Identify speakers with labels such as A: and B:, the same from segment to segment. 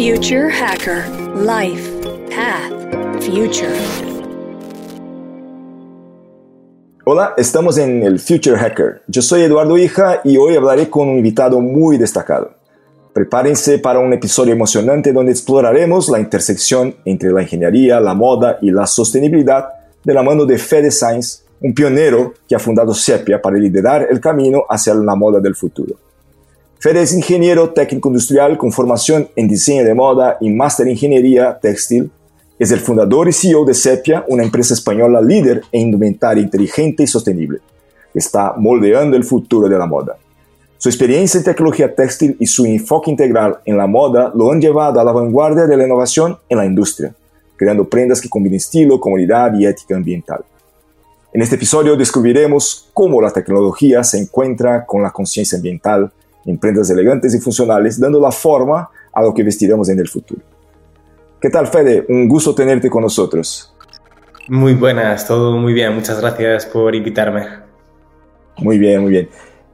A: Future Hacker Life Path Future.
B: Hola, estamos en el Future Hacker. Yo soy Eduardo Hija y hoy hablaré con un invitado muy destacado. Prepárense para un episodio emocionante donde exploraremos la intersección entre la ingeniería, la moda y la sostenibilidad de la mano de Fede Sainz, un pionero que ha fundado Sepia para liderar el camino hacia la moda del futuro. Es ingeniero técnico industrial con formación en diseño de moda y máster en ingeniería textil. Es el fundador y CEO de Sepia, una empresa española líder en indumentaria inteligente y sostenible, está moldeando el futuro de la moda. Su experiencia en tecnología textil y su enfoque integral en la moda lo han llevado a la vanguardia de la innovación en la industria, creando prendas que combinen estilo, comodidad y ética ambiental. En este episodio descubriremos cómo la tecnología se encuentra con la conciencia ambiental en prendas elegantes y funcionales, dando la forma a lo que vestiremos en el futuro. ¿Qué tal, Fede? Un gusto tenerte con nosotros.
C: Muy buenas, todo muy bien. Muchas gracias por invitarme.
B: Muy bien, muy bien.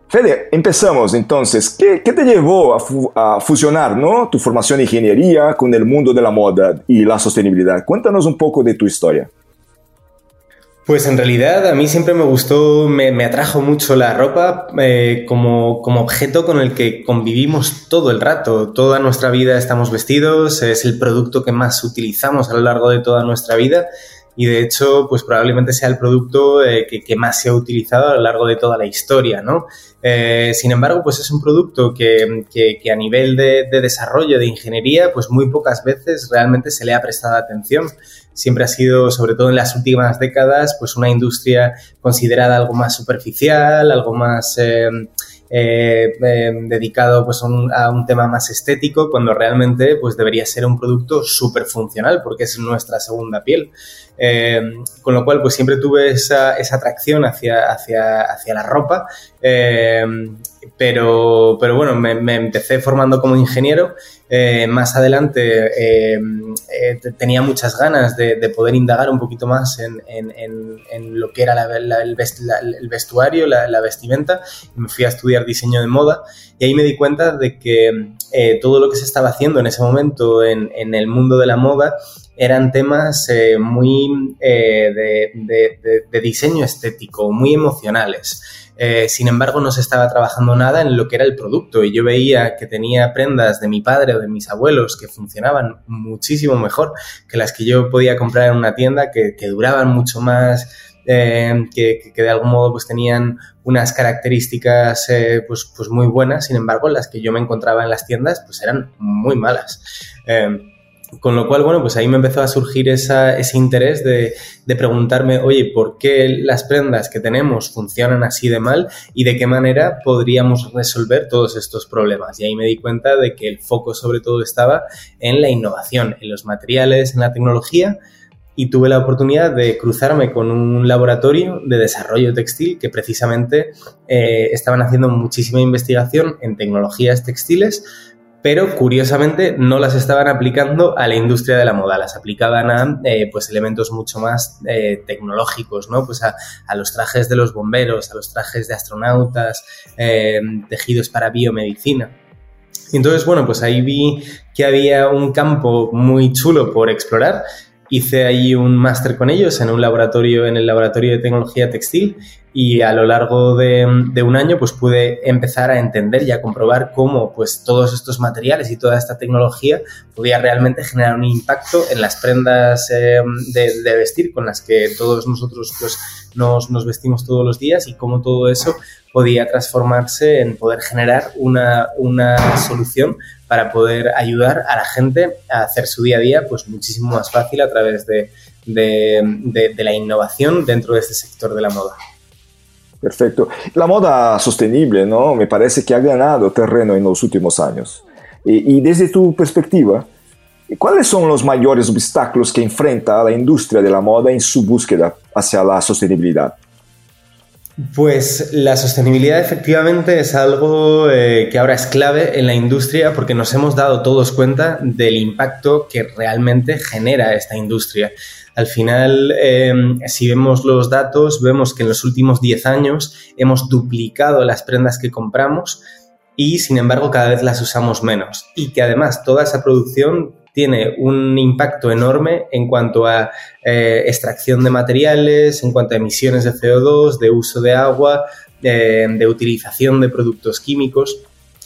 B: Fede, empezamos entonces. ¿Qué, qué te llevó a, a, fusionar ¿no? tu formación de ingeniería con el mundo de la moda y la sostenibilidad? Cuéntanos un poco de tu historia.
C: Pues en realidad a mí siempre me gustó, me, atrajo mucho la ropa eh, como, como, objeto con el que convivimos todo el rato. Toda nuestra vida estamos vestidos, es el producto que más utilizamos a lo largo de toda nuestra vida y de hecho pues probablemente sea el producto eh, que, más se ha utilizado a lo largo de toda la historia, ¿no? Eh, sin embargo, pues es un producto que, que, a nivel de, de, desarrollo de ingeniería, pues muy pocas veces realmente se le ha prestado atención. Siempre ha sido, sobre todo en las últimas décadas, pues una industria considerada algo más superficial, algo más... Eh, dedicado pues, a, un, tema más estético, cuando realmente pues, debería ser un producto súper funcional, porque es nuestra segunda piel. Eh, con lo cual, pues siempre tuve esa, esa atracción hacia, hacia, hacia la ropa, eh, pero, pero bueno, me, me, empecé formando como ingeniero. Eh, más adelante eh, tenía muchas ganas de, de, poder indagar un poquito más en, en, en, en lo que era la, la, el, vest, la, el, vestuario, la, vestimenta. Me fui a estudiar diseño de moda y ahí me di cuenta de que eh, todo lo que se estaba haciendo en ese momento en, el mundo de la moda eran temas eh, muy eh, de, diseño estético, muy emocionales. Eh, sin embargo, no se estaba trabajando nada en lo que era el producto y yo veía que tenía prendas de mi padre o de mis abuelos que funcionaban muchísimo mejor que las que yo podía comprar en una tienda, que, duraban mucho más, que, que, de algún modo pues tenían unas características pues, pues muy buenas, sin embargo las que yo me encontraba en las tiendas pues eran muy malas. Con lo cual, bueno, pues ahí me empezó a surgir ese interés de, de, preguntarme, oye, ¿por qué las prendas que tenemos funcionan así de mal y de qué manera podríamos resolver todos estos problemas? Y ahí me di cuenta de que el foco sobre todo estaba en la innovación, en los materiales, en la tecnología y tuve la oportunidad de cruzarme con un laboratorio de desarrollo textil que precisamente eh, estaban haciendo muchísima investigación en tecnologías textiles pero curiosamente no las estaban aplicando a la industria de la moda, las aplicaban a eh, pues elementos mucho más eh, tecnológicos, ¿no? Pues a, los trajes de los bomberos, a los trajes de astronautas, eh, tejidos para biomedicina. Y entonces, bueno, pues ahí vi que había un campo muy chulo por explorar hice ahí un máster con ellos en un laboratorio, en el laboratorio de tecnología textil y a lo largo de, un año pues pude empezar a entender y a comprobar cómo pues todos estos materiales y toda esta tecnología podía realmente generar un impacto en las prendas eh, de, de, vestir con las que todos nosotros pues nos, nos vestimos todos los días y cómo todo eso podía transformarse en poder generar una, una solución para poder ayudar a la gente a hacer su día a día pues muchísimo más fácil a través de, de, la innovación dentro de este sector de la moda.
B: Perfecto. La moda sostenible, ¿no? Me parece que ha ganado terreno en los últimos años. Y, y, desde tu perspectiva, ¿cuáles son los mayores obstáculos que enfrenta la industria de la moda en su búsqueda hacia la sostenibilidad?
C: Pues la sostenibilidad efectivamente es algo eh, que ahora es clave en la industria porque nos hemos dado todos cuenta del impacto que realmente genera esta industria. Al final, eh, si vemos los datos, vemos que en los últimos 10 años hemos duplicado las prendas que compramos y sin embargo cada vez las usamos menos y que además toda esa producción tiene un impacto enorme en cuanto a eh, extracción de materiales, en cuanto a emisiones de CO2, de uso de agua, de utilización de productos químicos.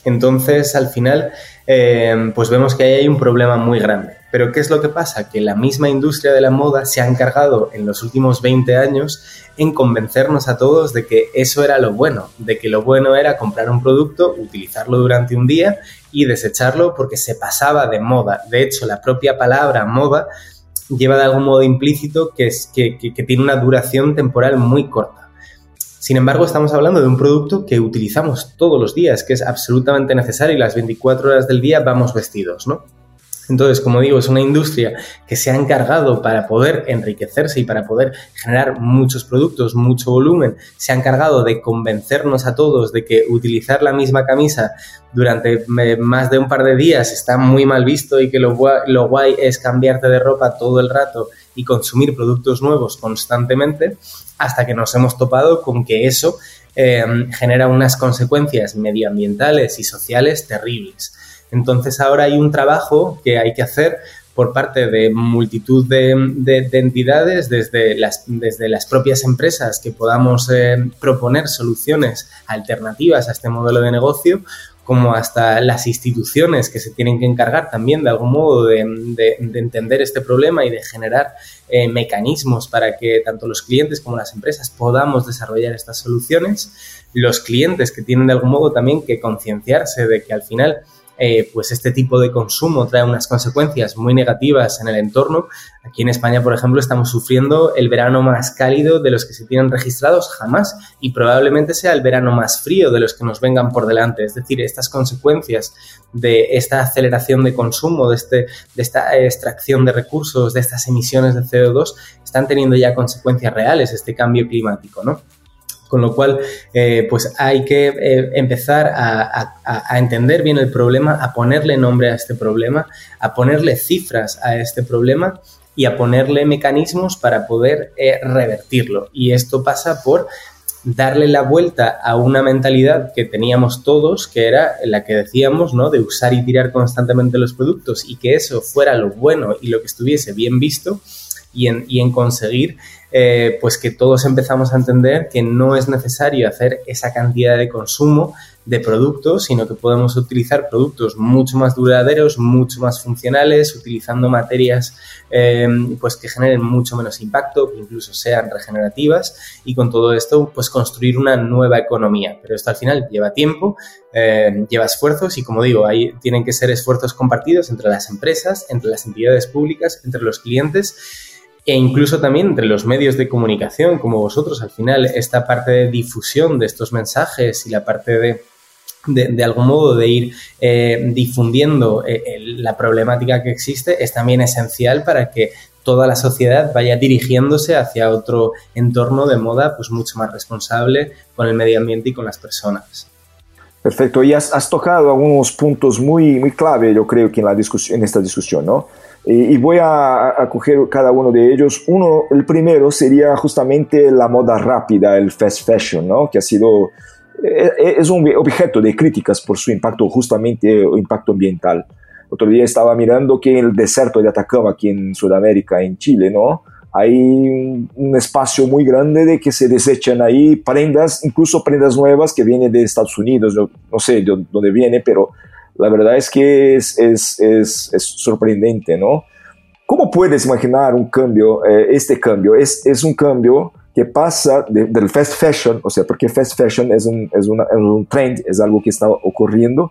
C: Entonces, al final, eh, pues vemos que ahí hay un problema muy grande. Pero ¿qué es lo que pasa? Que la misma industria de la moda se ha encargado en los últimos 20 años en convencernos a todos de que eso era lo bueno, de que lo bueno era comprar un producto, utilizarlo durante un día y desecharlo porque se pasaba de moda. De hecho, la propia palabra moda lleva de algún modo implícito que, es, que tiene una duración temporal muy corta. Sin embargo, estamos hablando de un producto que utilizamos todos los días, que es absolutamente necesario y las 24 horas del día vamos vestidos, ¿no? Entonces, como digo, es una industria que se ha encargado para poder enriquecerse y para poder generar muchos productos, mucho volumen, se ha encargado de convencernos a todos de que utilizar la misma camisa durante eh, más de un par de días está muy mal visto y que lo guay, es cambiarte de ropa todo el rato y consumir productos nuevos constantemente hasta que nos hemos topado con que eso eh, genera unas consecuencias medioambientales y sociales terribles. Entonces ahora hay un trabajo que hay que hacer por parte de multitud de, entidades, desde las, desde las, propias empresas, que podamos eh, proponer soluciones alternativas a este modelo de negocio, como hasta las instituciones que se tienen que encargar también de algún modo de, entender este problema y de generar eh, mecanismos para que tanto los clientes como las empresas podamos desarrollar estas soluciones. Los clientes que tienen de algún modo también que concienciarse de que al final eh, pues este tipo de consumo trae unas consecuencias muy negativas en el entorno. Aquí en España, por ejemplo, estamos sufriendo el verano más cálido de los que se tienen registrados jamás y probablemente sea el verano más frío de los que nos vengan por delante. Es decir, estas consecuencias de esta aceleración de consumo, de, este, de esta extracción de recursos, de estas emisiones de CO2, están teniendo ya consecuencias reales, este cambio climático, ¿no? Con lo cual, eh, pues hay que eh, empezar a, entender bien el problema, a ponerle nombre a este problema, a ponerle cifras a este problema y a ponerle mecanismos para poder eh, revertirlo. Y esto pasa por darle la vuelta a una mentalidad que teníamos todos, que era la que decíamos, ¿no? De usar y tirar constantemente los productos y que eso fuera lo bueno y lo que estuviese bien visto y en, y en conseguir eh, pues que todos empezamos a entender que no es necesario hacer esa cantidad de consumo de productos, sino que podemos utilizar productos mucho más duraderos, mucho más funcionales, utilizando materias eh, pues que generen mucho menos impacto, que incluso sean regenerativas y con todo esto pues construir una nueva economía. Pero esto al final lleva tiempo, eh, lleva esfuerzos y como digo, ahí tienen que ser esfuerzos compartidos entre las empresas, entre las entidades públicas, entre los clientes e incluso también entre los medios de comunicación como vosotros. Al final, esta parte de difusión de estos mensajes y la parte de, de, algún modo de ir eh, difundiendo eh, la problemática que existe es también esencial para que toda la sociedad vaya dirigiéndose hacia otro entorno de moda pues mucho más responsable con el medio ambiente y con las personas.
B: Perfecto, y has, tocado algunos puntos muy, muy clave, yo creo que en, la discusión, en esta discusión, ¿no? Y, voy a, coger cada uno de ellos. Uno, el primero sería justamente la moda rápida, el fast fashion, ¿no? que ha sido, eh, eh, es un objeto de críticas por su impacto, justamente el impacto ambiental. Otro día estaba mirando que en el desierto de Atacama, aquí en Sudamérica, en Chile, ¿no? hay un espacio muy grande de que se desechan ahí prendas, incluso prendas nuevas que vienen de Estados Unidos, no, no sé de dónde viene, pero la verdad es que es, es, es, sorprendente, ¿no? ¿Cómo puedes imaginar un cambio, eh, este cambio? Es, un cambio que pasa del fast fashion, o sea, porque fast fashion es un, una, un trend, es algo que está ocurriendo,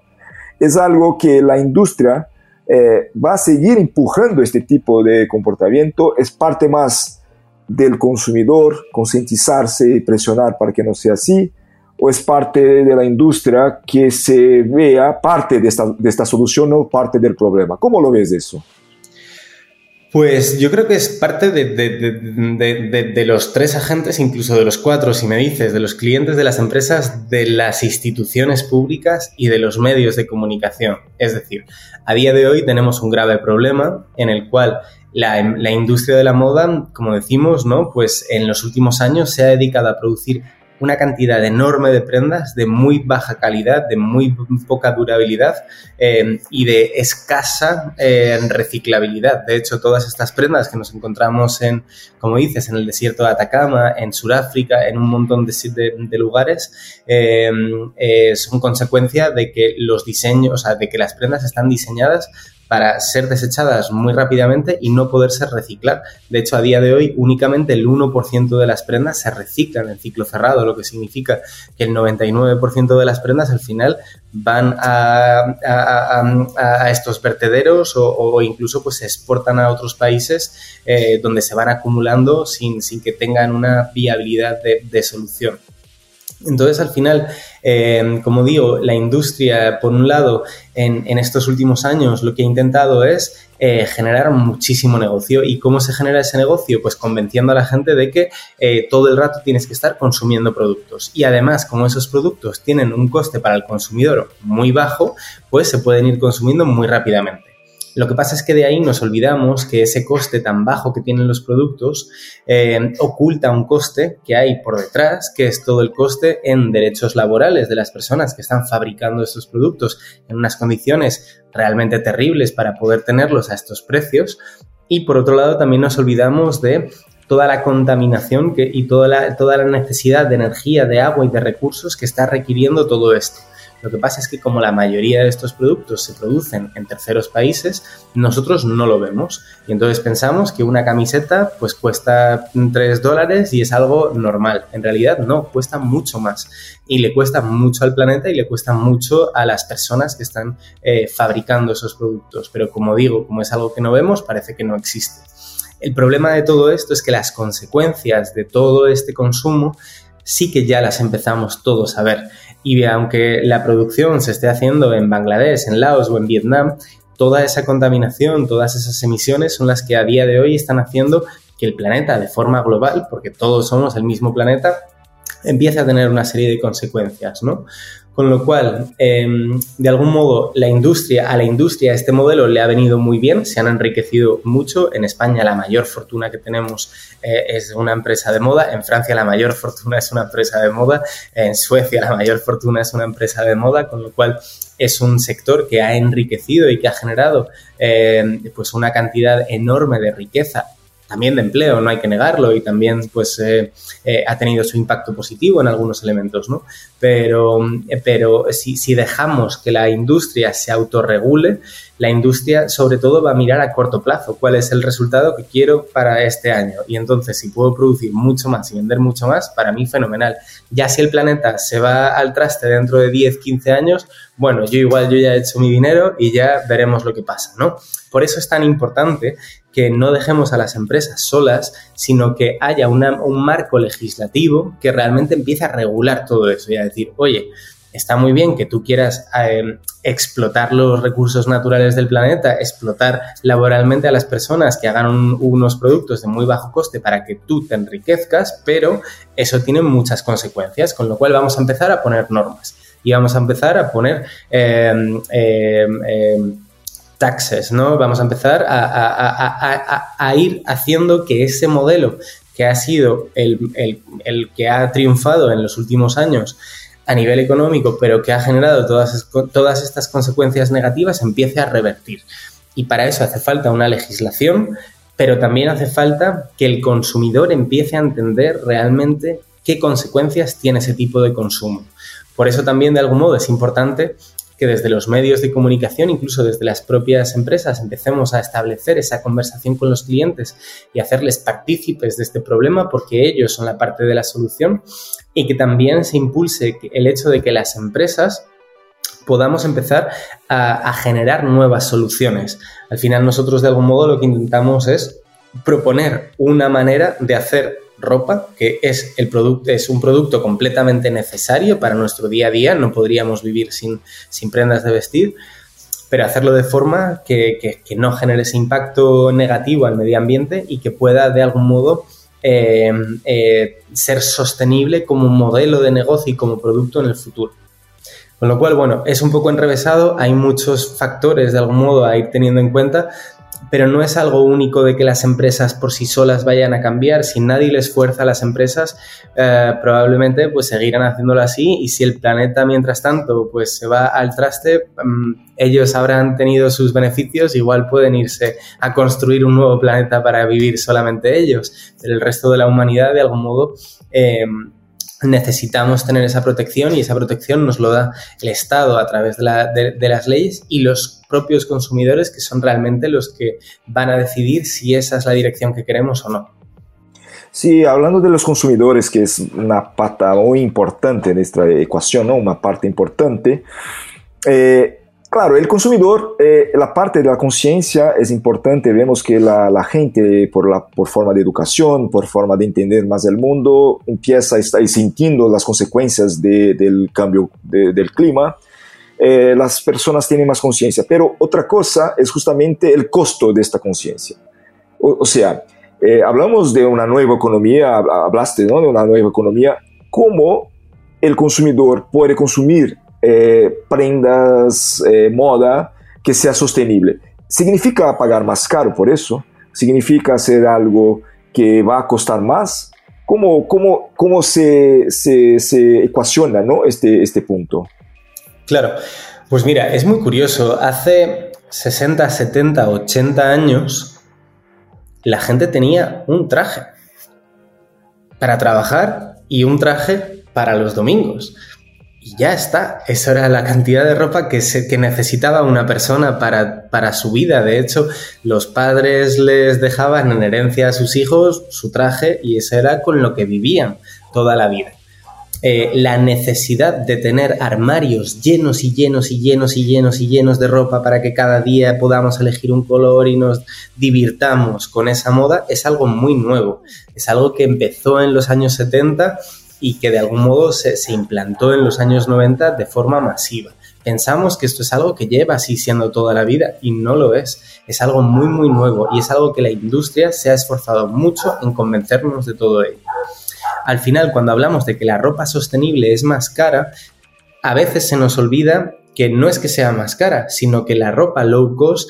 B: es algo que la industria eh, va a seguir empujando este tipo de comportamiento, es parte más del consumidor, concientizarse y presionar para que no sea así, o es parte de la industria que se vea parte de esta, de esta solución o parte del problema? ¿Cómo lo ves eso?
C: Pues yo creo que es parte de, los tres agentes, incluso de los cuatro, si me dices, de los clientes de las empresas, de las instituciones públicas y de los medios de comunicación. Es decir, a día de hoy tenemos un grave problema en el cual la, la industria de la moda, como decimos, ¿no? Pues en los últimos años se ha dedicado a producir una cantidad enorme de prendas de muy baja calidad, de muy poca durabilidad eh, y de escasa eh, reciclabilidad. De hecho, todas estas prendas que nos encontramos en, como dices, en el desierto de Atacama, en Sudáfrica, en un montón de, lugares, eh, son consecuencia de que los diseños, o sea, de que las prendas están diseñadas para ser desechadas muy rápidamente y no poderse reciclar. De hecho, a día de hoy únicamente el 1% de las prendas se reciclan en ciclo cerrado, lo que significa que el 99% de las prendas al final van a, estos vertederos o, incluso pues se exportan a otros países eh, donde se van acumulando sin, que tengan una viabilidad de solución. Entonces, al final, eh, como digo, la industria, por un lado, en, estos últimos años lo que ha intentado es eh, generar muchísimo negocio. ¿Y cómo se genera ese negocio? Pues convenciendo a la gente de que eh, todo el rato tienes que estar consumiendo productos. Y además, como esos productos tienen un coste para el consumidor muy bajo, pues se pueden ir consumiendo muy rápidamente. Lo que pasa es que de ahí nos olvidamos que ese coste tan bajo que tienen los productos eh, oculta un coste que hay por detrás, que es todo el coste en derechos laborales de las personas que están fabricando estos productos en unas condiciones realmente terribles para poder tenerlos a estos precios. Y por otro lado, también nos olvidamos de toda la contaminación y toda la necesidad de energía, de agua y de recursos que está requiriendo todo esto. Lo que pasa es que como la mayoría de estos productos se producen en terceros países, nosotros no lo vemos. Y entonces pensamos que una camiseta pues cuesta 3 dólares y es algo normal. En realidad no, cuesta mucho más. Y le cuesta mucho al planeta y le cuesta mucho a las personas que están eh, fabricando esos productos. Pero como digo, como es algo que no vemos, parece que no existe. El problema de todo esto es que las consecuencias de todo este consumo sí que ya las empezamos todos a ver. Y aunque la producción se esté haciendo en Bangladesh, en Laos o en Vietnam, toda esa contaminación, todas esas emisiones son las que a día de hoy están haciendo que el planeta de forma global, porque todos somos el mismo planeta, empiece a tener una serie de consecuencias, ¿no? Con lo cual, em, de algún modo, la industria, a la industria este modelo le ha venido muy bien, se han enriquecido mucho. En España la mayor fortuna que tenemos eh, es una empresa de moda, en Francia la mayor fortuna es una empresa de moda, en Suecia la mayor fortuna es una empresa de moda, con lo cual es un sector que ha enriquecido y que ha generado eh, pues una cantidad enorme de riqueza también de empleo, no hay que negarlo, y también pues eh, eh, ha tenido su impacto positivo en algunos elementos, ¿no? Pero, eh, pero si, dejamos que la industria se autorregule, la industria sobre todo va a mirar a corto plazo cuál es el resultado que quiero para este año. Y entonces, si puedo producir mucho más y vender mucho más, para mí fenomenal. Ya si el planeta se va al traste dentro de 10, 15 años, bueno, yo igual yo ya he hecho mi dinero y ya veremos lo que pasa, ¿no? Por eso es tan importante que no dejemos a las empresas solas, sino que haya un marco legislativo que realmente empiece a regular todo eso y a decir, oye, está muy bien que tú quieras eh, explotar los recursos naturales del planeta, explotar laboralmente a las personas que hagan unos productos de muy bajo coste para que tú te enriquezcas, pero eso tiene muchas consecuencias, con lo cual vamos a empezar a poner normas y vamos a empezar a poner... Eh, eh, taxes, ¿no? Vamos a empezar a, ir haciendo que ese modelo que ha sido el, que ha triunfado en los últimos años a nivel económico, pero que ha generado todas, todas estas consecuencias negativas, empiece a revertir. Y para eso hace falta una legislación, pero también hace falta que el consumidor empiece a entender realmente qué consecuencias tiene ese tipo de consumo. Por eso también, de algún modo, es importante que desde los medios de comunicación, incluso desde las propias empresas, empecemos a establecer esa conversación con los clientes y hacerles partícipes de este problema porque ellos son la parte de la solución y que también se impulse el hecho de que las empresas podamos empezar a, a generar nuevas soluciones. Al final nosotros de algún modo lo que intentamos es proponer una manera de hacer ropa, que es, el producto, es un producto completamente necesario para nuestro día a día, no podríamos vivir sin, sin prendas de vestir, pero hacerlo de forma que, no genere ese impacto negativo al medio ambiente y que pueda de algún modo eh, eh, ser sostenible como modelo de negocio y como producto en el futuro. Con lo cual, bueno, es un poco enrevesado, hay muchos factores de algún modo a ir teniendo en cuenta, pero no es algo único de que las empresas por sí solas vayan a cambiar. Si nadie les fuerza a las empresas, eh, probablemente pues seguirán haciéndolo así. Y si el planeta mientras tanto pues se va al traste, mm, ellos habrán tenido sus beneficios, igual pueden irse a construir un nuevo planeta para vivir solamente ellos, pero el resto de la humanidad de algún modo... Eh, necesitamos tener esa protección y esa protección nos lo da el Estado a través de, las leyes y los propios consumidores que son realmente los que van a decidir si esa es la dirección que queremos o no.
B: Sí, hablando de los consumidores, que es una pata muy importante en esta ecuación, ¿no? una parte importante, eh, Claro, el consumidor, eh, la parte de la conciencia es importante. Vemos que la, gente, por, la, por forma de educación, por forma de entender más el mundo, empieza a estar sintiendo las consecuencias de, del cambio de, del clima. Eh, las personas tienen más conciencia. Pero otra cosa es justamente el costo de esta conciencia. O, o, sea, eh, hablamos de una nueva economía, hablaste ¿no? de una nueva economía, cómo el consumidor puede consumir eh, prendas, eh, moda que sea sostenible. ¿Significa pagar más caro por eso? ¿Significa hacer algo que va a costar más? ¿Cómo, cómo, cómo se, se, se ecuaciona ¿no? este, este punto?
C: Claro, pues mira, es muy curioso. Hace 60, 70, 80 años, la gente tenía un traje para trabajar y un traje para los domingos ya está. Esa era la cantidad de ropa que, se, que necesitaba una persona para, para, su vida. De hecho, los padres les dejaban en herencia a sus hijos su traje y eso era con lo que vivían toda la vida. Eh, la necesidad de tener armarios llenos y llenos y llenos y llenos y llenos de ropa para que cada día podamos elegir un color y nos divirtamos con esa moda es algo muy nuevo. Es algo que empezó en los años 70 y que de algún modo se, implantó en los años 90 de forma masiva. Pensamos que esto es algo que lleva así siendo toda la vida y no lo es. Es algo muy, muy nuevo y es algo que la industria se ha esforzado mucho en convencernos de todo ello. Al final, cuando hablamos de que la ropa sostenible es más cara, a veces se nos olvida que no es que sea más cara, sino que la ropa low cost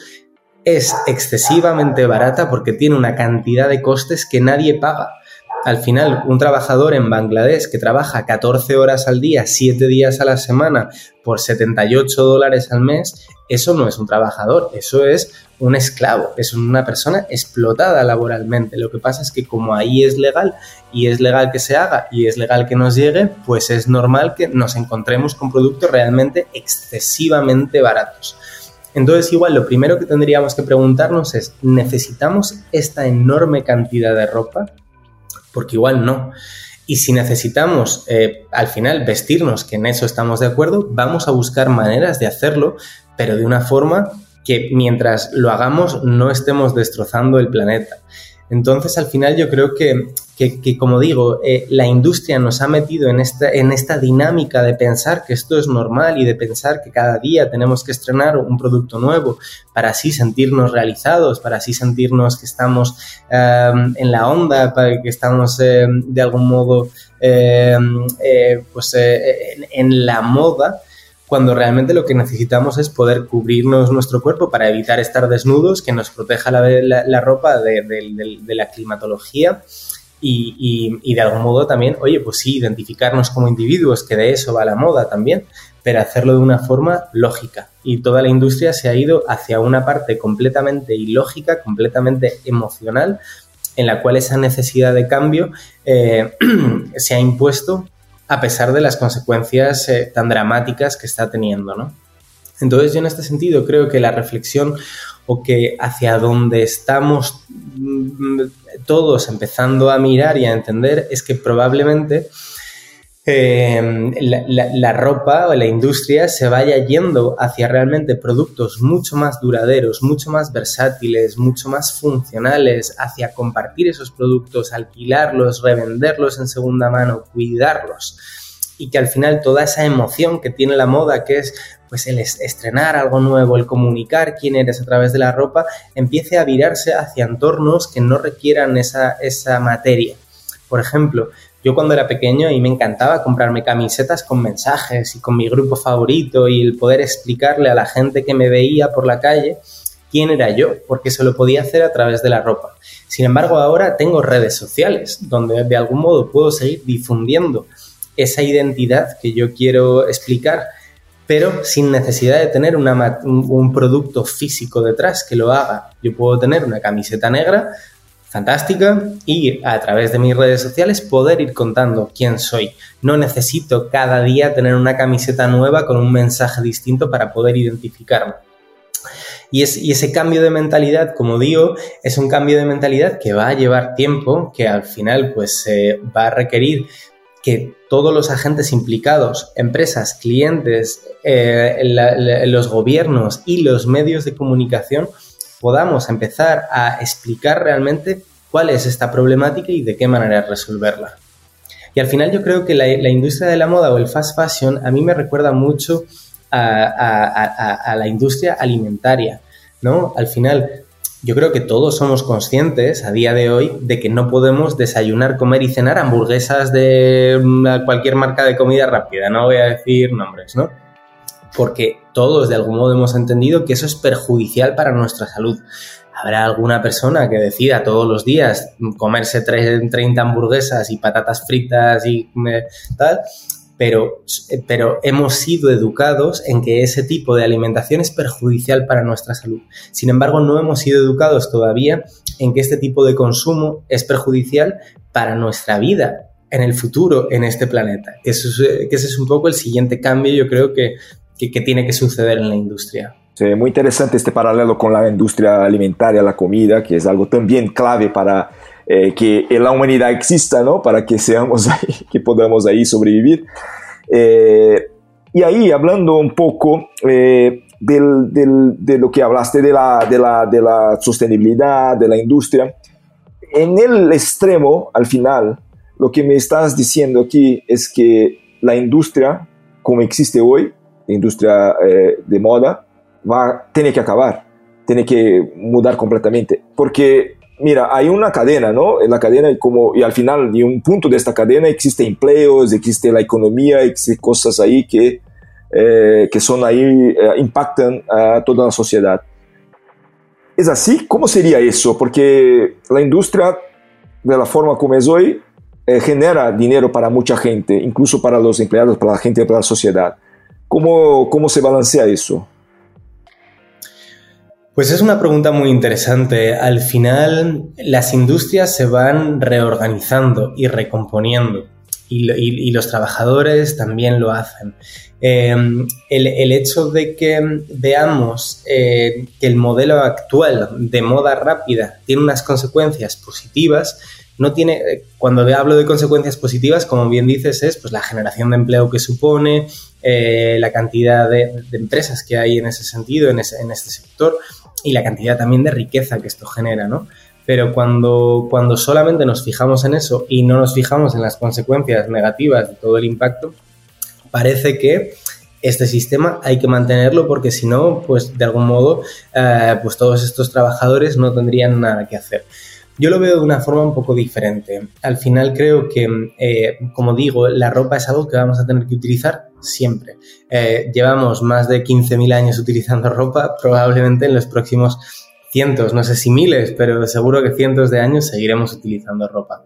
C: es excesivamente barata porque tiene una cantidad de costes que nadie paga al final, un trabajador en Bangladesh que trabaja 14 horas al día, 7 días a la semana, por 78 dólares al mes, eso no es un trabajador, eso es un esclavo, es una persona explotada laboralmente. Lo que pasa es que como ahí es legal y es legal que se haga y es legal que nos llegue, pues es normal que nos encontremos con productos realmente excesivamente baratos. Entonces, igual, lo primero que tendríamos que preguntarnos es, ¿necesitamos esta enorme cantidad de ropa? Porque igual no. Y si necesitamos eh, al final vestirnos, que en eso estamos de acuerdo, vamos a buscar maneras de hacerlo, pero de una forma que mientras lo hagamos no estemos destrozando el planeta. Entonces, al final yo creo que, como digo, eh, la industria nos ha metido en esta, en esta dinámica de pensar que esto es normal y de pensar que cada día tenemos que estrenar un producto nuevo para así sentirnos realizados, para así sentirnos que estamos em, en la onda, para que estamos em, de algún modo em, eh, pues, eh, en la moda cuando realmente lo que necesitamos es poder cubrirnos nuestro cuerpo para evitar estar desnudos, que nos proteja la, ropa de, la climatología y, de algún modo también, oye, pues sí, identificarnos como individuos, que de eso va la moda también, pero hacerlo de una forma lógica. Y toda la industria se ha ido hacia una parte completamente ilógica, completamente emocional, en la cual esa necesidad de cambio eh, se ha impuesto a pesar de las consecuencias eh, tan dramáticas que está teniendo, ¿no? Entonces yo en este sentido creo que la reflexión o que hacia donde estamos mm, todos empezando a mirar y a entender es que probablemente eh, la, ropa o la industria se vaya yendo hacia realmente productos mucho más duraderos, mucho más versátiles, mucho más funcionales, hacia compartir esos productos, alquilarlos, revenderlos en segunda mano, cuidarlos. Y que al final toda esa emoción que tiene la moda, que es pues el estrenar algo nuevo, el comunicar quién eres a través de la ropa, empiece a virarse hacia entornos que no requieran esa, esa materia. Por ejemplo, yo cuando era pequeño y me encantaba comprarme camisetas con mensajes y con mi grupo favorito y el poder explicarle a la gente que me veía por la calle quién era yo, porque se lo podía hacer a través de la ropa. Sin embargo, ahora tengo redes sociales donde de algún modo puedo seguir difundiendo esa identidad que yo quiero explicar, pero sin necesidad de tener un producto físico detrás que lo haga. Yo puedo tener una camiseta negra fantástica y a través de mis redes sociales poder ir contando quién soy. No necesito cada día tener una camiseta nueva con un mensaje distinto para poder identificarme. Y, ese cambio de mentalidad, como digo, es un cambio de mentalidad que va a llevar tiempo, que al final pues va a requerir que todos los agentes implicados, empresas, clientes, eh, los gobiernos y los medios de comunicación podamos empezar a explicar realmente cuál es esta problemática y de qué manera resolverla. Y al final yo creo que la, industria de la moda o el fast fashion a mí me recuerda mucho a, la industria alimentaria, ¿no? Al final yo creo que todos somos conscientes a día de hoy de que no podemos desayunar, comer y cenar hamburguesas de mm, cualquier marca de comida rápida, no voy a decir nombres, ¿no? Porque todos de algún modo hemos entendido que eso es perjudicial para nuestra salud. Habrá alguna persona que decida todos los días comerse 30 hamburguesas y patatas fritas y eh, tal, pero, pero hemos sido educados en que ese tipo de alimentación es perjudicial para nuestra salud. Sin embargo, no hemos sido educados todavía en que este tipo de consumo es perjudicial para nuestra vida en el futuro en este planeta. Eso que ese es un poco el siguiente cambio, yo creo que que, tiene que suceder en la industria.
B: Sí, muy interesante este paralelo con la industria alimentaria, la comida, que es algo también clave para eh, que la humanidad exista, ¿no? Para que seamos ahí, que podamos ahí sobrevivir. Eh, y ahí, hablando un poco eh, del, del, de lo que hablaste de la, de, la, de la sostenibilidad, de la industria, en el extremo, al final, lo que me estás diciendo aquí es que la industria, como existe hoy, industria eh, de moda va, tiene que acabar, tiene que mudar completamente. Porque, mira, hay una cadena. En la cadena, como, y al final, y un punto de esta cadena existe empleos, existe la economía, existe cosas ahí que, eh, que son ahí, eh, impactan a toda la sociedad. ¿Es así? ¿Cómo sería eso? Porque la industria, de la forma como es hoy, genera dinero para mucha gente, incluso para los empleados, para la gente, para la sociedad. ¿Cómo, cómo se balancea eso?
C: Pues es una pregunta muy interesante. Al final, las industrias se van reorganizando y recomponiendo. Y, los trabajadores también lo hacen. Em, el, hecho de que veamos eh, que el modelo actual de moda rápida tiene unas consecuencias positivas, no tiene, eh, cuando hablo de consecuencias positivas, como bien dices, es pues, la generación de empleo que supone, eh, la cantidad de, empresas que hay en ese sentido, en, ese, en este sector, y la cantidad también de riqueza que esto genera, ¿no? Pero cuando, cuando solamente nos fijamos en eso y no nos fijamos en las consecuencias negativas de todo el impacto, parece que este sistema hay que mantenerlo porque si no, pues de algún modo, eh, pues todos estos trabajadores no tendrían nada que hacer. Yo lo veo de una forma un poco diferente. Al final creo que, eh, como digo, la ropa es algo que vamos a tener que utilizar siempre. Eh, llevamos más de 15.000 años utilizando ropa, probablemente en los próximos cientos, no sé si miles, pero seguro que cientos de años seguiremos utilizando ropa.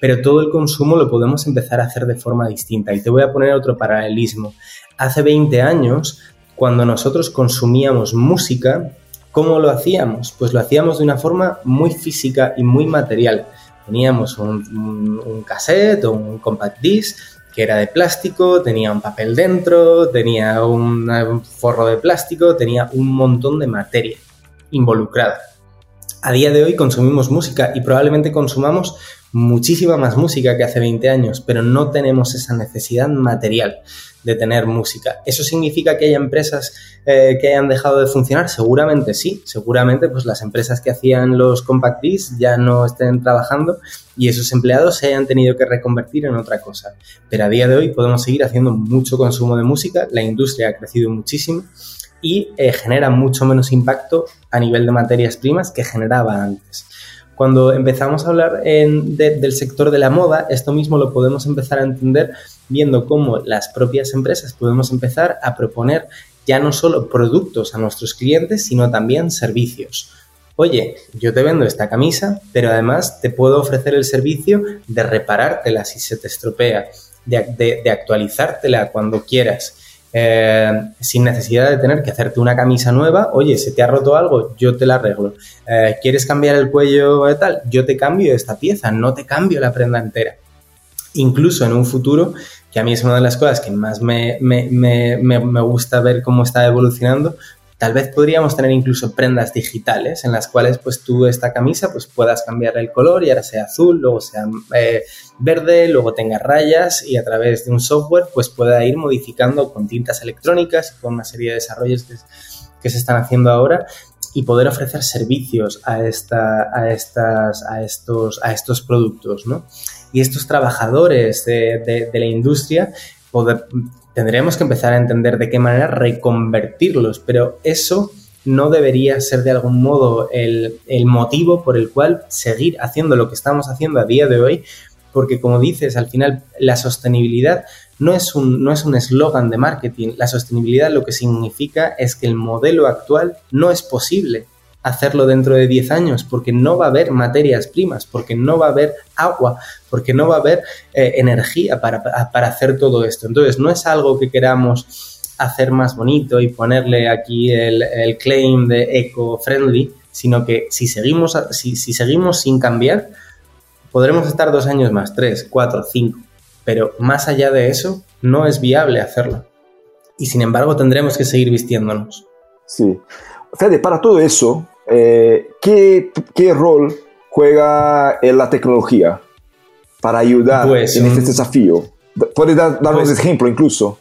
C: Pero todo el consumo lo podemos empezar a hacer de forma distinta. Y te voy a poner otro paralelismo. Hace 20 años, cuando nosotros consumíamos música, ¿Cómo lo hacíamos? Pues lo hacíamos de una forma muy física y muy material. Teníamos un, cassette o un compact disc que era de plástico, tenía un papel dentro, tenía un forro de plástico, tenía un montón de materia involucrada. A día de hoy consumimos música y probablemente consumamos muchísima más música que hace 20 años, pero no tenemos esa necesidad material de tener música. ¿Eso significa que haya empresas eh, que hayan dejado de funcionar? Seguramente sí, seguramente pues las empresas que hacían los compact discs ya no estén trabajando y esos empleados se hayan tenido que reconvertir en otra cosa. Pero a día de hoy podemos seguir haciendo mucho consumo de música, la industria ha crecido muchísimo y eh, genera mucho menos impacto a nivel de materias primas que generaba antes. Cuando empezamos a hablar del sector de la moda, esto mismo lo podemos empezar a entender viendo cómo las propias empresas podemos empezar a proponer ya no solo productos a nuestros clientes, sino también servicios. Oye, yo te vendo esta camisa, pero además te puedo ofrecer el servicio de reparártela si se te estropea, de, actualizártela cuando quieras. Eh, sin necesidad de tener que hacerte una camisa nueva, oye, se te ha roto algo, yo te la arreglo. Eh, ¿Quieres cambiar el cuello de tal? Yo te cambio esta pieza, no te cambio la prenda entera. Incluso en un futuro, que a mí es una de las cosas que más me, me gusta ver cómo está evolucionando, Tal vez podríamos tener incluso prendas digitales en las cuales pues tú esta camisa pues puedas cambiar el color y ahora sea azul, luego sea eh, verde, luego tenga rayas y a través de un software pues pueda ir modificando con tintas electrónicas con una serie de desarrollos que, se están haciendo ahora y poder ofrecer servicios a, a, estas, a, estos, a estos productos, ¿no? Y estos trabajadores de, de la industria poder, tendríamos que empezar a entender de qué manera reconvertirlos, pero eso no debería ser de algún modo el, motivo por el cual seguir haciendo lo que estamos haciendo a día de hoy, porque como dices, al final la sostenibilidad no es un no es un eslogan de marketing, la sostenibilidad lo que significa es que el modelo actual no es posible hacerlo dentro de 10 años, porque no va a haber materias primas, porque no va a haber agua, porque no va a haber eh, energía para, hacer todo esto. Entonces, no es algo que queramos hacer más bonito y ponerle aquí el, claim de eco-friendly, sino que si seguimos, si, si seguimos sin cambiar, podremos estar dos años más, tres, cuatro, cinco, pero más allá de eso, no es viable hacerlo. Y sin embargo, tendremos que seguir vistiéndonos.
B: Sí. Fede, para todo eso, eh, ¿qué, ¿qué, rol juega la tecnología para ayudar pues, en este desafío? ¿Puedes dar, darnos pues, ejemplo incluso?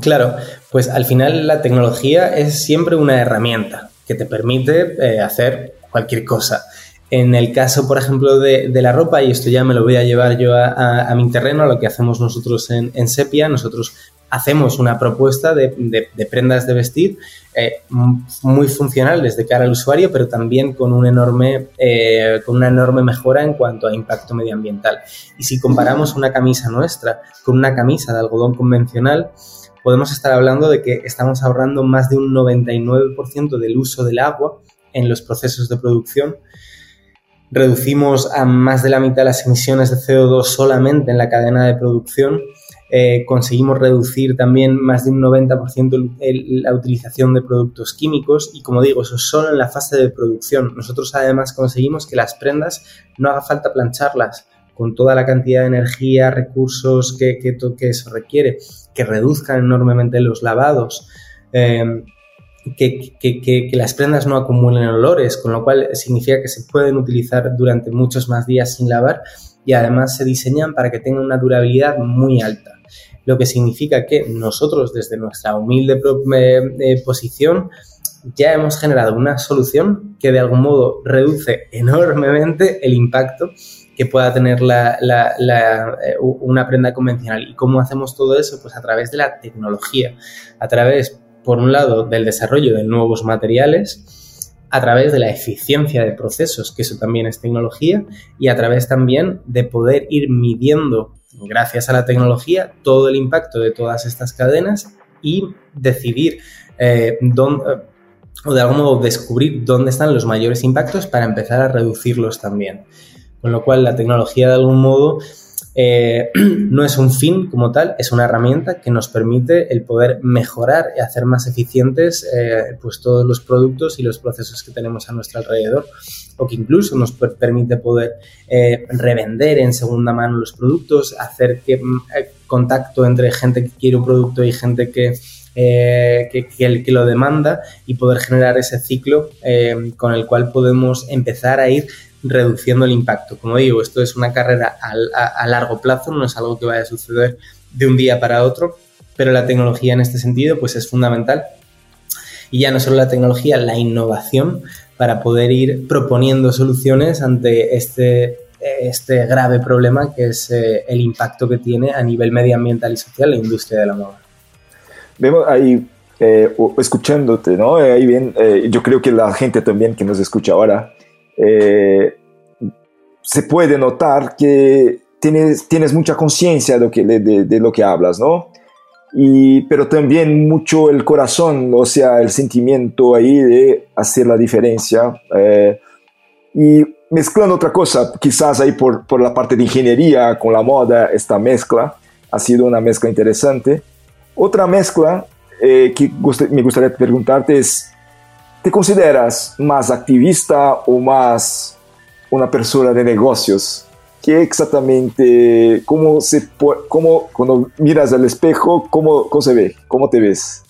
C: Claro, pues al final la tecnología es siempre una herramienta que te permite eh, hacer cualquier cosa. En el caso, por ejemplo, de, la ropa, y esto ya me lo voy a llevar yo a, mi terreno, lo que hacemos nosotros en, en, Sepia, nosotros hacemos una propuesta de, prendas de vestir eh, muy funcionales de cara al usuario, pero también eh, con una enorme mejora en cuanto a impacto medioambiental. Y si comparamos una camisa nuestra con una camisa de algodón convencional, podemos estar hablando de que estamos ahorrando más de un 99% del uso del agua en los procesos de producción. Reducimos a más de la mitad las emisiones de CO2 solamente en la cadena de producción eh, conseguimos reducir también más de un 90% la utilización de productos químicos y como digo, eso solo en la fase de producción. Nosotros además conseguimos que las prendas no haga falta plancharlas con toda la cantidad de energía, recursos que, que, eso requiere, que reduzcan enormemente los lavados. Em, que, que, las prendas no acumulen olores, con lo cual significa que se pueden utilizar durante muchos más días sin lavar y además se diseñan para que tengan una durabilidad muy alta lo que significa que nosotros desde nuestra humilde eh, eh, posición ya hemos generado una solución que de algún modo reduce enormemente el impacto que pueda tener eh, una prenda convencional. ¿Y cómo hacemos todo eso? Pues a través de la tecnología, a través, por un lado, del desarrollo de nuevos materiales, a través de la eficiencia de procesos, que eso también es tecnología, y a través también de poder ir midiendo gracias a la tecnología, todo el impacto de todas estas cadenas y decidir eh, dónde, o de algún modo descubrir dónde están los mayores impactos para empezar a reducirlos también. Con lo cual la tecnología de algún modo eh, no es un fin como tal, es una herramienta que nos permite el poder mejorar y hacer más eficientes eh, pues todos los productos y los procesos que tenemos a nuestro alrededor. O que incluso nos permite poder eh, revender en segunda mano los productos, hacer mm, contacto entre gente que quiere un producto y gente que, que, que, lo demanda y poder generar ese ciclo con el cual podemos empezar a ir reduciendo el impacto. Como digo, esto es una carrera a, largo plazo, no es algo que vaya a suceder de un día para otro, pero la tecnología en este sentido pues es fundamental. Y ya no solo la tecnología, la innovación para poder ir proponiendo soluciones ante este, este grave problema que es eh, el impacto que tiene a nivel medioambiental y social la industria de la moda.
B: Vemos ahí, eh, escuchándote, ¿no? Ahí bien, eh, yo creo que la gente también que nos escucha ahora eh, se puede notar que tienes, tienes mucha conciencia de, de, de, lo que hablas, ¿no? y, pero también mucho el corazón, o sea, el sentimiento ahí de hacer la diferencia. Eh, y mezclando otra cosa, quizás ahí por, por, la parte de ingeniería con la moda, esta mezcla ha sido una mezcla interesante. Otra mezcla eh, que me gustaría preguntarte es, ¿te consideras más activista o más una persona de negocios? ¿Qué exactamente, cómo se, cómo, cuando miras al espejo, cómo, cómo se ve, cómo te ves?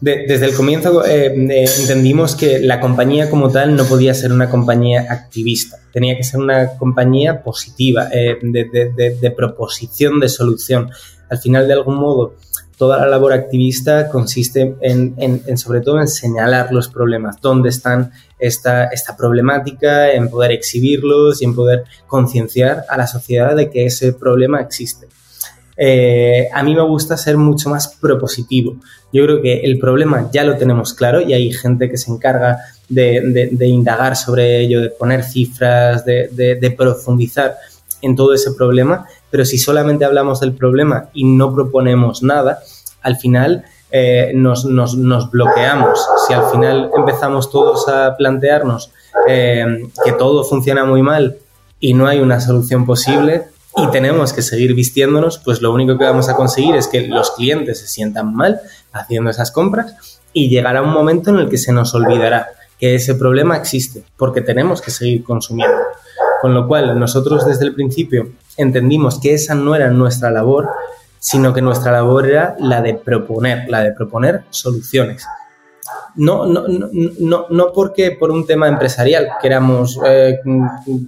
C: desde el comienzo eh, eh, entendimos que la compañía como tal no podía ser una compañía activista, tenía que ser una compañía positiva, eh, de, de, proposición de solución. Al final, de algún modo, toda la labor activista consiste en, sobre todo en señalar los problemas, dónde están esta, esta problemática, en poder exhibirlos y en poder concienciar a la sociedad de que ese problema existe. Eh, a mí me gusta ser mucho más propositivo. Yo creo que el problema ya lo tenemos claro y hay gente que se encarga de, indagar sobre ello, de poner cifras, de, profundizar en todo ese problema, pero si solamente hablamos del problema y no proponemos nada, al final eh, nos, bloqueamos. Si al final empezamos todos a plantearnos eh, que todo funciona muy mal y no hay una solución posible y tenemos que seguir vistiéndonos, pues lo único que vamos a conseguir es que los clientes se sientan mal haciendo esas compras y llegará un momento en el que se nos olvidará que ese problema existe porque tenemos que seguir consumiendo. Con lo cual, nosotros desde el principio entendimos que esa no era nuestra labor, sino que nuestra labor era la de proponer, la de proponer soluciones. No, no, no, no, porque por un tema empresarial queramos eh,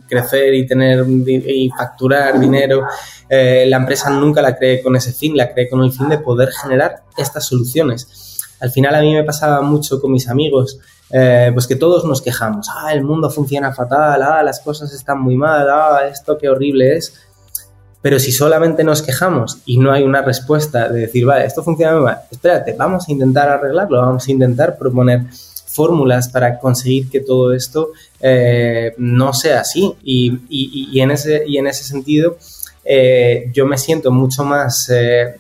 C: crecer y tener y facturar dinero. Eh, la empresa nunca la cree con ese fin, la cree con el fin de poder generar estas soluciones. Al final a mí me pasaba mucho con mis amigos, eh, pues que todos nos quejamos, ah, el mundo funciona fatal, ah, las cosas están muy mal, ah, esto qué horrible es. Pero si solamente nos quejamos y no hay una respuesta de decir, vale, esto funciona mal, espérate, vamos a intentar arreglarlo, vamos a intentar proponer fórmulas para conseguir que todo esto eh, no sea así. Y, en ese, y en ese sentido, eh, yo me siento mucho más... Eh,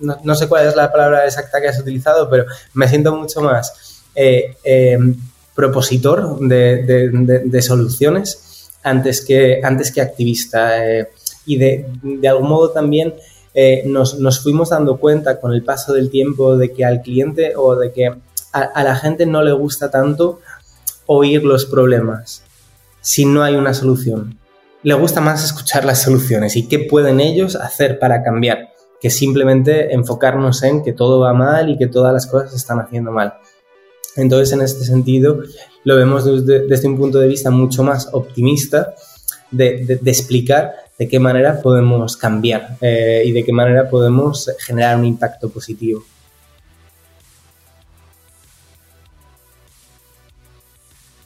C: no, sé cuál es la palabra exacta que has utilizado, pero me siento mucho más propositor de, soluciones antes que, antes que activista y de, algún modo también eh, nos, fuimos dando cuenta con el paso del tiempo de que al cliente o de que a, la gente no le gusta tanto oír los problemas si no hay una solución. Le gusta más escuchar las soluciones y qué pueden ellos hacer para cambiar, que simplemente enfocarnos en que todo va mal y que todas las cosas se están haciendo mal. Entonces, en este sentido, lo vemos desde, un punto de vista mucho más optimista de explicar de qué manera podemos cambiar eh, y de qué manera podemos generar un impacto positivo.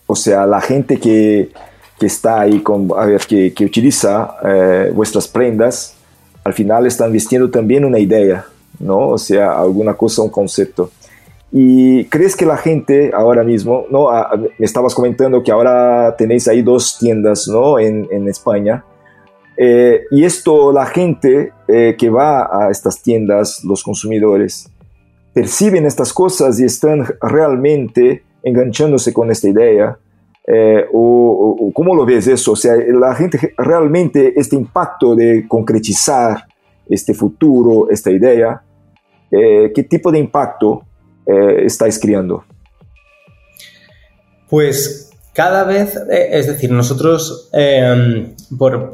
B: O sea, la gente que, está ahí, con, a ver, que, utiliza eh, vuestras prendas, al final están vistiendo también una idea, ¿no? O sea, alguna cosa, un concepto. ¿Y crees que la gente ahora mismo, ¿no? Ah, me estabas comentando que ahora tenéis ahí dos tiendas, ¿no? En, en España. Eh, y esto la gente eh, que va a estas tiendas, los consumidores, perciben estas cosas y están realmente enganchándose con esta idea. Eh, o, ¿Cómo lo ves eso? O sea, la gente realmente, este impacto de concretizar este futuro, esta idea, ¿qué tipo de impacto estáis creando?
C: Pues cada vez, eh, es decir, nosotros, em,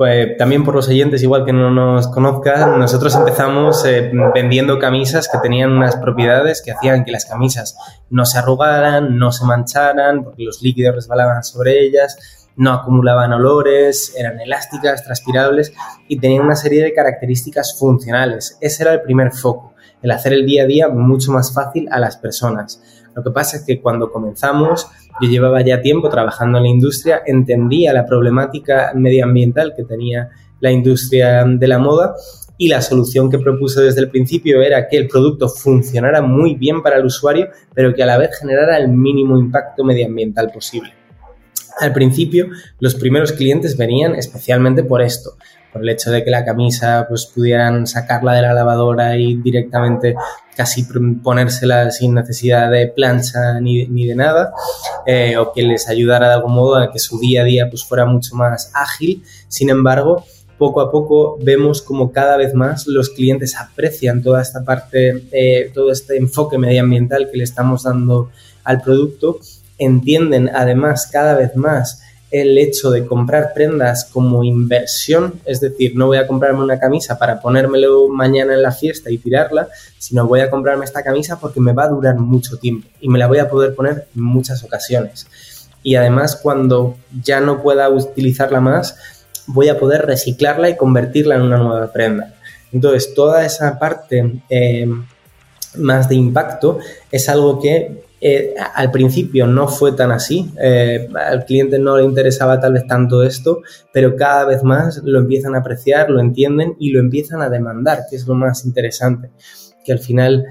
C: eh, también por los oyentes, igual que no nos conozcan, nosotros empezamos eh, vendiendo camisas que tenían unas propiedades que hacían que las camisas no se arrugaran, no se mancharan, porque los líquidos resbalaban sobre ellas, no acumulaban olores, eran elásticas, transpirables y tenían una serie de características funcionales. Ese era el primer foco, el hacer el día a día mucho más fácil a las personas. Lo que pasa es que cuando comenzamos, yo llevaba ya tiempo trabajando en la industria, entendía la problemática medioambiental que tenía la industria de la moda y la solución que propuse desde el principio era que el producto funcionara muy bien para el usuario, pero que a la vez generara el mínimo impacto medioambiental posible. Al principio, los primeros clientes venían especialmente por esto, por el hecho de que la camisa pues pudieran sacarla de la lavadora y directamente casi ponérsela sin necesidad de plancha ni, ni de nada, eh, o que les ayudara de algún modo a que su día a día pues fuera mucho más ágil. Sin embargo, poco a poco vemos como cada vez más los clientes aprecian toda esta parte, eh, todo este enfoque medioambiental que le estamos dando al producto, entienden además cada vez más el hecho de comprar prendas como inversión, es decir, no voy a comprarme una camisa para ponérmelo mañana en la fiesta y tirarla, sino voy a comprarme esta camisa porque me va a durar mucho tiempo y me la voy a poder poner en muchas ocasiones. Y además cuando ya no pueda utilizarla más, voy a poder reciclarla y convertirla en una nueva prenda. Entonces, toda esa parte eh, más de impacto es algo que eh, al principio no fue tan así, eh, al cliente no le interesaba tal vez tanto esto, pero cada vez más lo empiezan a apreciar, lo entienden y lo empiezan a demandar, que es lo más interesante, que al final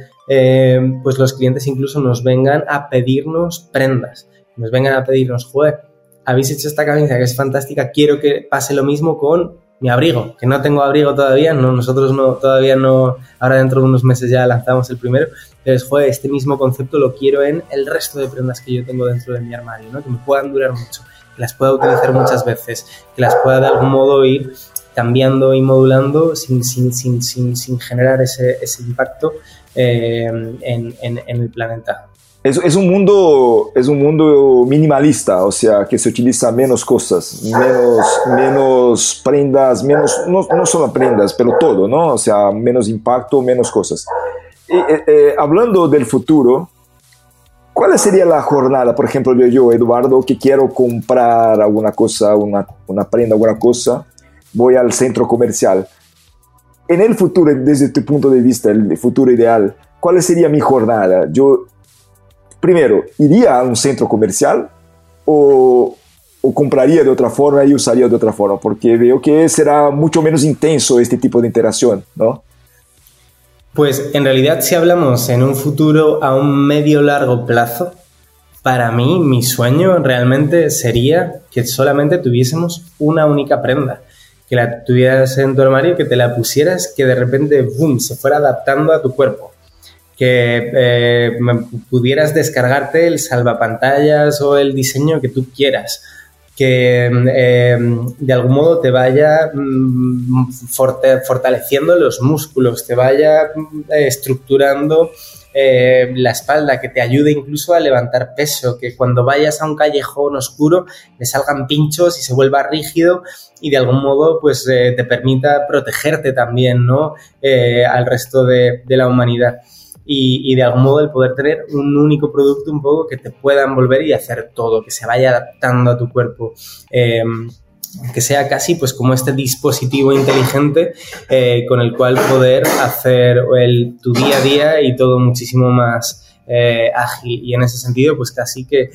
C: pues los clientes incluso nos vengan a pedirnos prendas, nos vengan a pedirnos, joder, habéis hecho esta camisa que es fantástica, quiero que pase lo mismo con mi abrigo, que no tengo abrigo todavía, no, nosotros no, todavía no, ahora dentro de unos meses ya lanzamos el primero, pero joder, este mismo concepto lo quiero en el resto de prendas que yo tengo dentro de mi armario, ¿no? que me puedan durar mucho, que las pueda utilizar muchas veces, que las pueda de algún modo ir cambiando y modulando sin, sin, sin, sin generar ese, ese impacto eh, en, en, en el planeta.
B: Es, un mundo, es un mundo minimalista, o sea, que se utiliza menos cosas, menos, menos prendas, menos, no, solo prendas, pero todo, ¿no? O sea, menos impacto, menos cosas. Eh, eh, hablando del futuro, ¿cuál sería la jornada, por ejemplo, yo, Eduardo, que quiero comprar alguna cosa, una, una prenda, alguna cosa, voy al centro comercial? En el futuro, desde tu punto de vista, el futuro ideal, ¿cuál sería mi jornada? Yo primero, ¿iría a un centro comercial o, compraría de otra forma y usaría de otra forma? Porque veo que será mucho menos intenso este tipo de interacción, ¿no?
C: Pues en realidad si hablamos en un futuro a un medio largo plazo, para mí mi sueño realmente sería que solamente tuviésemos una única prenda, que la tuvieras en tu armario, que te la pusieras, que de repente, boom, se fuera adaptando a tu cuerpo que eh, pudieras descargarte el salvapantallas o el diseño que tú quieras, que eh, de algún modo te vaya mm, fortaleciendo los músculos, te vaya mm, estructurando eh, la espalda, que te ayude incluso a levantar peso, que cuando vayas a un callejón oscuro le salgan pinchos y se vuelva rígido y de algún modo pues te permita protegerte también ¿no? al resto de la humanidad y, de algún modo el poder tener un único producto un poco que te pueda envolver y hacer todo, que se vaya adaptando a tu cuerpo. Em, que sea casi pues como este dispositivo inteligente eh, con el cual poder hacer el, tu día a día y todo muchísimo más eh, ágil y en ese sentido pues casi que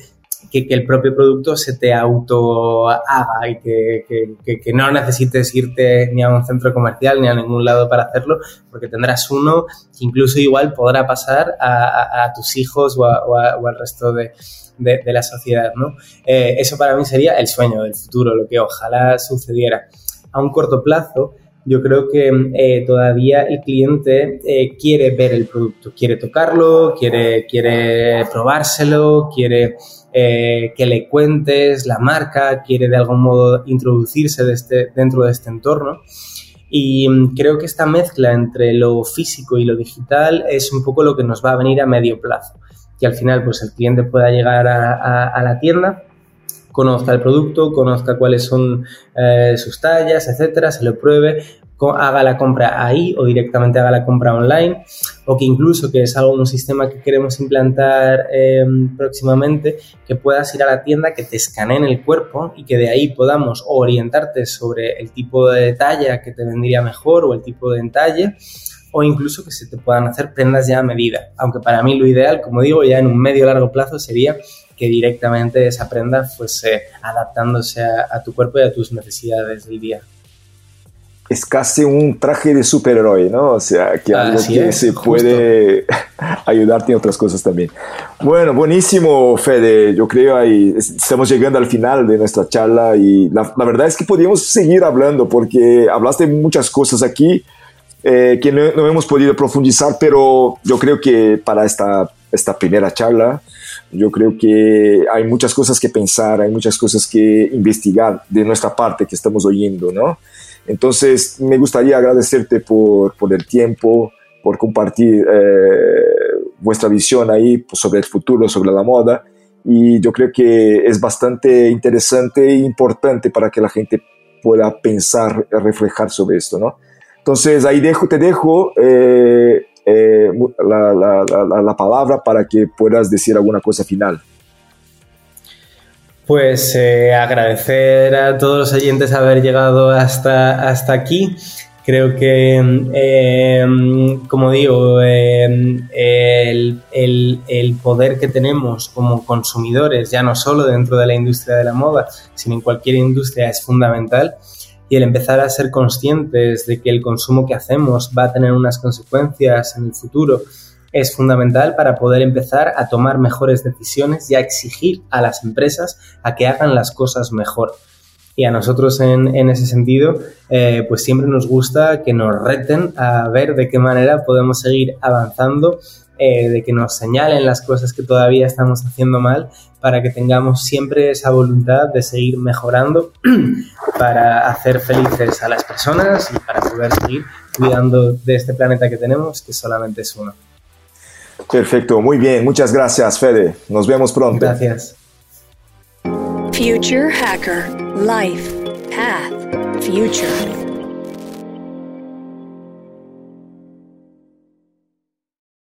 C: que, el propio producto se te auto haga y que, que, no necesites irte ni a un centro comercial ni a ningún lado para hacerlo, porque tendrás uno que incluso igual podrá pasar a, a, tus hijos o, o, al resto de, de, la sociedad. ¿no? Eh, eso para mí sería el sueño del futuro, lo que ojalá sucediera. A un corto plazo, yo creo que eh, todavía el cliente eh, quiere ver el producto, quiere tocarlo, quiere, quiere probárselo, quiere eh, que le cuentes la marca, quiere de algún modo introducirse este, dentro de este entorno. Y mm, creo que esta mezcla entre lo físico y lo digital es un poco lo que nos va a venir a medio plazo. Que al final pues el cliente pueda llegar a la tienda, conozca el producto, conozca cuáles son eh, sus tallas, etcétera, se lo pruebe, haga la compra ahí o directamente haga la compra online o que incluso, que es algo, un sistema que queremos implantar em, próximamente, que puedas ir a la tienda, que te escaneen el cuerpo y que de ahí podamos orientarte sobre el tipo de talla que te vendría mejor o el tipo de entalle o incluso que se te puedan hacer prendas ya a medida. Aunque para mí lo ideal, como digo, ya en un medio largo plazo sería que directamente esa prenda fuese adaptándose a, tu cuerpo y a tus necesidades del día.
B: es casi un traje de superhéroe, ¿no? O sea, que algo que se puede ayudarte en otras cosas también. Bueno, buenísimo, Fede. Yo creo ahí estamos llegando al final de nuestra charla y la, verdad es que podríamos seguir hablando porque hablaste muchas cosas aquí eh, que no, no, hemos podido profundizar, pero yo creo que para esta, esta primera charla, yo creo que hay muchas cosas que pensar, hay muchas cosas que investigar de nuestra parte que estamos oyendo, ¿no? Entonces, me gustaría agradecerte por, por el tiempo, por compartir eh, vuestra visión ahí sobre el futuro, sobre la moda. Y yo creo que es bastante interesante e importante para que la gente pueda pensar, reflejar sobre esto, ¿no? Entonces, ahí dejo, te dejo eh, eh, la, la, la palabra para que puedas decir alguna cosa final.
C: Pues eh, agradecer a todos los oyentes haber llegado hasta, hasta aquí. Creo que, em, como digo, em, el, el, poder que tenemos como consumidores, ya no solo dentro de la industria de la moda, sino en cualquier industria, es fundamental. Y el empezar a ser conscientes de que el consumo que hacemos va a tener unas consecuencias en el futuro es fundamental para poder empezar a tomar mejores decisiones y a exigir a las empresas a que hagan las cosas mejor. Y a nosotros en, ese sentido, eh, pues siempre nos gusta que nos reten a ver de qué manera podemos seguir avanzando, eh, de que nos señalen las cosas que todavía estamos haciendo mal, para que tengamos siempre esa voluntad de seguir mejorando, para hacer felices a las personas y para poder seguir cuidando de este planeta que tenemos, que solamente es uno.
B: Perfecto, muy bien. Muchas gracias, Fede. Nos vemos pronto.
C: Gracias.
A: Future Hacker Life Path Future.